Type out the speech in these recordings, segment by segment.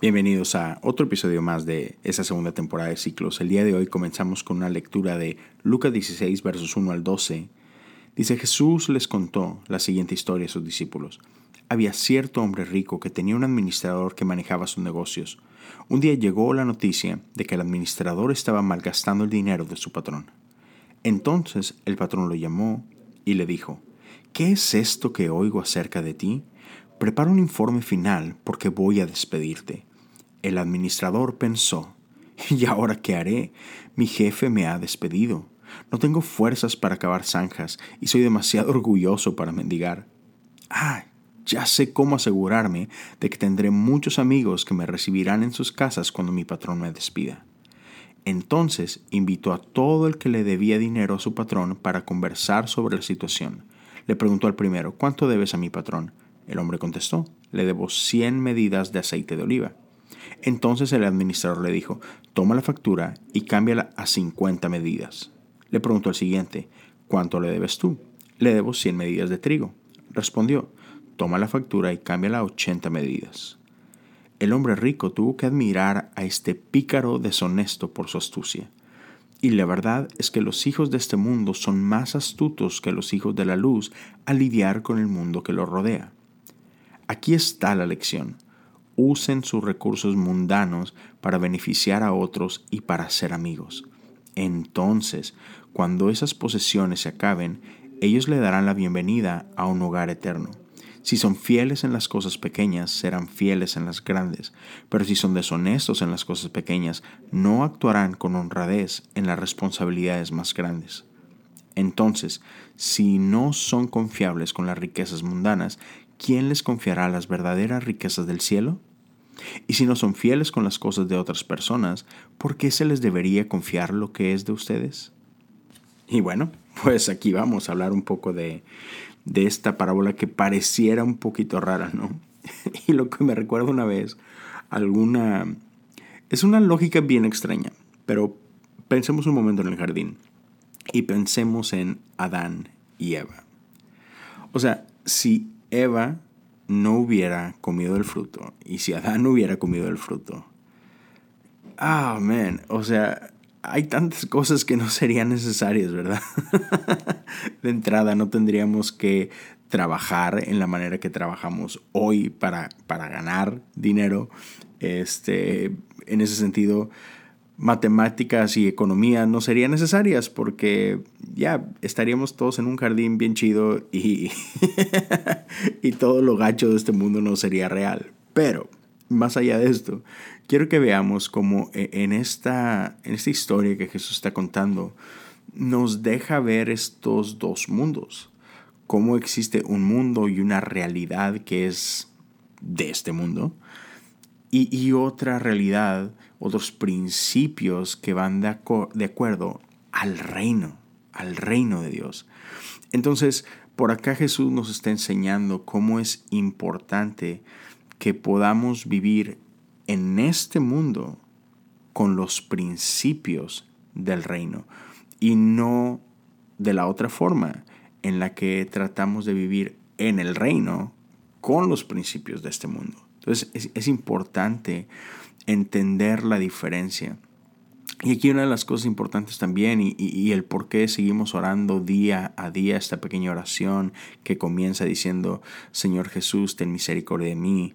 Bienvenidos a otro episodio más de esa segunda temporada de ciclos. El día de hoy comenzamos con una lectura de Lucas 16 versos 1 al 12. Dice Jesús les contó la siguiente historia a sus discípulos. Había cierto hombre rico que tenía un administrador que manejaba sus negocios. Un día llegó la noticia de que el administrador estaba malgastando el dinero de su patrón. Entonces el patrón lo llamó y le dijo, ¿qué es esto que oigo acerca de ti? Prepara un informe final porque voy a despedirte. El administrador pensó, ¿y ahora qué haré? Mi jefe me ha despedido. No tengo fuerzas para cavar zanjas y soy demasiado orgulloso para mendigar. Ah, ya sé cómo asegurarme de que tendré muchos amigos que me recibirán en sus casas cuando mi patrón me despida. Entonces invitó a todo el que le debía dinero a su patrón para conversar sobre la situación. Le preguntó al primero, ¿cuánto debes a mi patrón? El hombre contestó, le debo 100 medidas de aceite de oliva. Entonces el administrador le dijo, toma la factura y cámbiala a 50 medidas. Le preguntó al siguiente, ¿cuánto le debes tú? Le debo 100 medidas de trigo. Respondió, toma la factura y cámbiala a 80 medidas. El hombre rico tuvo que admirar a este pícaro deshonesto por su astucia. Y la verdad es que los hijos de este mundo son más astutos que los hijos de la luz al lidiar con el mundo que los rodea. Aquí está la lección usen sus recursos mundanos para beneficiar a otros y para ser amigos. Entonces, cuando esas posesiones se acaben, ellos le darán la bienvenida a un hogar eterno. Si son fieles en las cosas pequeñas, serán fieles en las grandes, pero si son deshonestos en las cosas pequeñas, no actuarán con honradez en las responsabilidades más grandes. Entonces, si no son confiables con las riquezas mundanas, ¿quién les confiará las verdaderas riquezas del cielo? Y si no son fieles con las cosas de otras personas, ¿por qué se les debería confiar lo que es de ustedes? Y bueno, pues aquí vamos a hablar un poco de, de esta parábola que pareciera un poquito rara, ¿no? Y lo que me recuerda una vez, alguna... Es una lógica bien extraña, pero pensemos un momento en el jardín y pensemos en Adán y Eva. O sea, si Eva no hubiera comido el fruto y si Adán hubiera comido el fruto, ah, man, o sea, hay tantas cosas que no serían necesarias, ¿verdad? de entrada no tendríamos que trabajar en la manera que trabajamos hoy para, para ganar dinero. Este, en ese sentido, matemáticas y economía no serían necesarias porque ya estaríamos todos en un jardín bien chido y, y todo lo gacho de este mundo no sería real. Pero, más allá de esto, quiero que veamos cómo e, en esta, en esta historia que Jesús está contando, nos deja ver estos dos mundos. Cómo existe un mundo y una realidad que es de este mundo y, y otra realidad otros principios que van de, de acuerdo al reino, al reino de Dios. Entonces, por acá Jesús nos está enseñando cómo es importante que podamos vivir en este mundo con los principios del reino y no de la otra forma en la que tratamos de vivir en el reino con los principios de este mundo. Entonces es, es importante entender la diferencia. Y aquí una de las cosas importantes también y, el por qué seguimos orando día a día esta pequeña oración que comienza diciendo, Señor Jesús, ten misericordia de mí,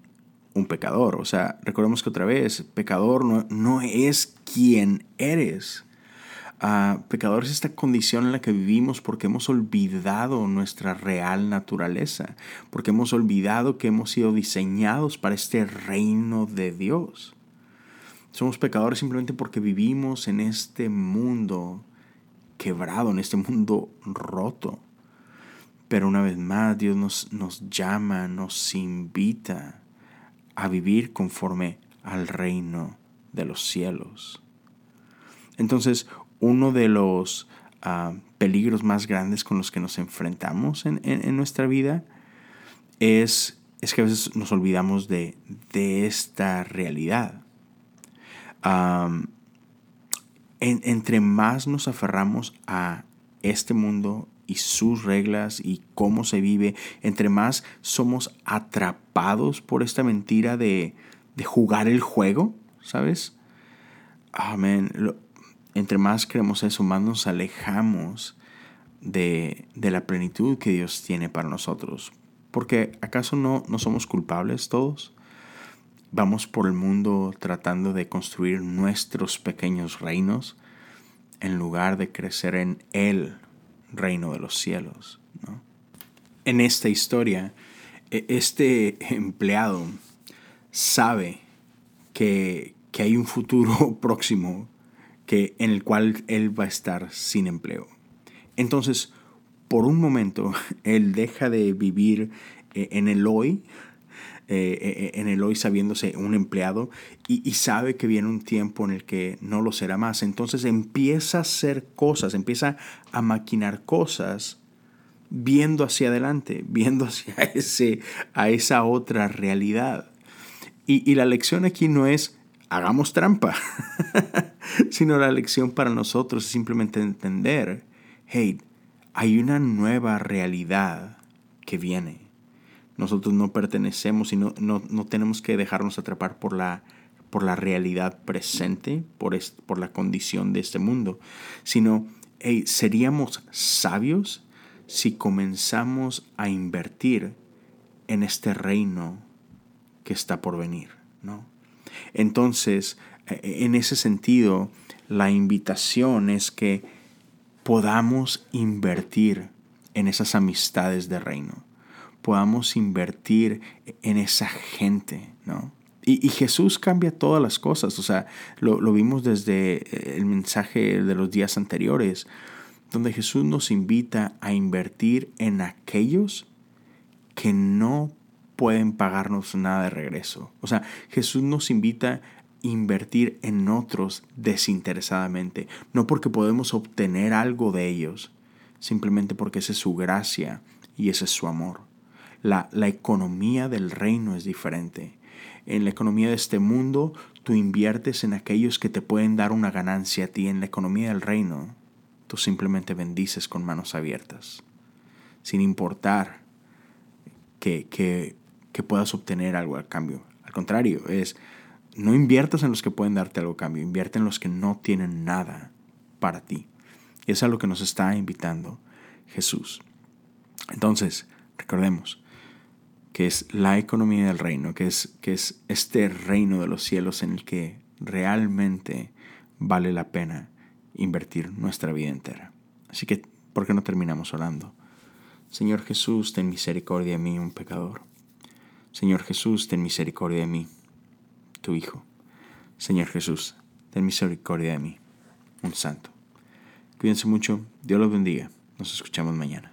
un pecador. O sea, recordemos que otra vez, pecador no, no es quien eres. Uh, pecador es esta condición en la que vivimos porque hemos olvidado nuestra real naturaleza, porque hemos olvidado que hemos sido diseñados para este reino de Dios. Somos pecadores simplemente porque vivimos en este mundo quebrado, en este mundo roto. Pero una vez más Dios nos, nos llama, nos invita a vivir conforme al reino de los cielos. Entonces, uno de los ah, peligros más grandes con los que nos enfrentamos en, nuestra vida es, es, que a veces nos olvidamos de, de esta realidad entre más nos aferramos a este mundo y sus reglas y cómo se vive, entre más somos atrapados por esta mentira de, jugar el juego, ¿sabes? Amén. entre más creemos eso, más nos alejamos de, de, la plenitud que Dios tiene para nosotros. Porque ¿acaso no, no somos culpables todos? Vamos por el mundo tratando de construir nuestros pequeños reinos en lugar de crecer en el reino de los cielos. En esta historia, e, este empleado sabe que, hay un futuro próximo que, en el cual él va a estar sin empleo. Entonces, por un momento, él deja de vivir eh, en el hoy, eh, eh, en el hoy sabiéndose un empleado y, y, sabe que viene un tiempo en el que no lo será más. Entonces empieza a hacer cosas, empieza a maquinar cosas viendo hacia adelante, viendo hacia ese, a esa otra realidad. Y, la lección aquí no es hagamos trampa, sino la lección para nosotros es simplemente entender, hey, hay una nueva realidad que viene. Nosotros no pertenecemos y no, no, tenemos que dejarnos atrapar por la, por la realidad presente, por, por la condición de este mundo, sino seríamos sabios si comenzamos a invertir en este reino que está por venir, ¿no? Entonces, eh, en ese sentido, la invitación es que podamos invertir en esas amistades de reino, podamos invertir en esa gente, ¿no? Y, Jesús cambia todas las cosas, o sea, lo, vimos desde eh, el mensaje de los días anteriores, donde Jesús nos invita a invertir en aquellos que no pueden pagarnos nada de regreso. O sea, Jesús nos invita a invertir en otros desinteresadamente, no porque podemos obtener algo de ellos, simplemente porque esa es su gracia y ese es su amor. La, la economía del reino es diferente. En la economía de este mundo, tú inviertes en aquellos que te pueden dar una ganancia a ti. En la economía del reino, tú simplemente bendices con manos abiertas, sin importar que, que que puedas obtener algo al cambio. Al contrario, es no inviertas en los que pueden darte algo a cambio, invierte en los que no tienen nada para ti. Y es a lo que nos está invitando Jesús. Entonces, recordemos que es la economía del reino, que es, que es este reino de los cielos en el que realmente vale la pena invertir nuestra vida entera. Así que, ¿por qué no terminamos orando? Señor Jesús, ten misericordia de mí, un pecador. Señor Jesús, ten misericordia de mí, tu Hijo. Señor Jesús, ten misericordia de mí, un santo. Cuídense mucho, Dios los bendiga. Nos escuchamos mañana.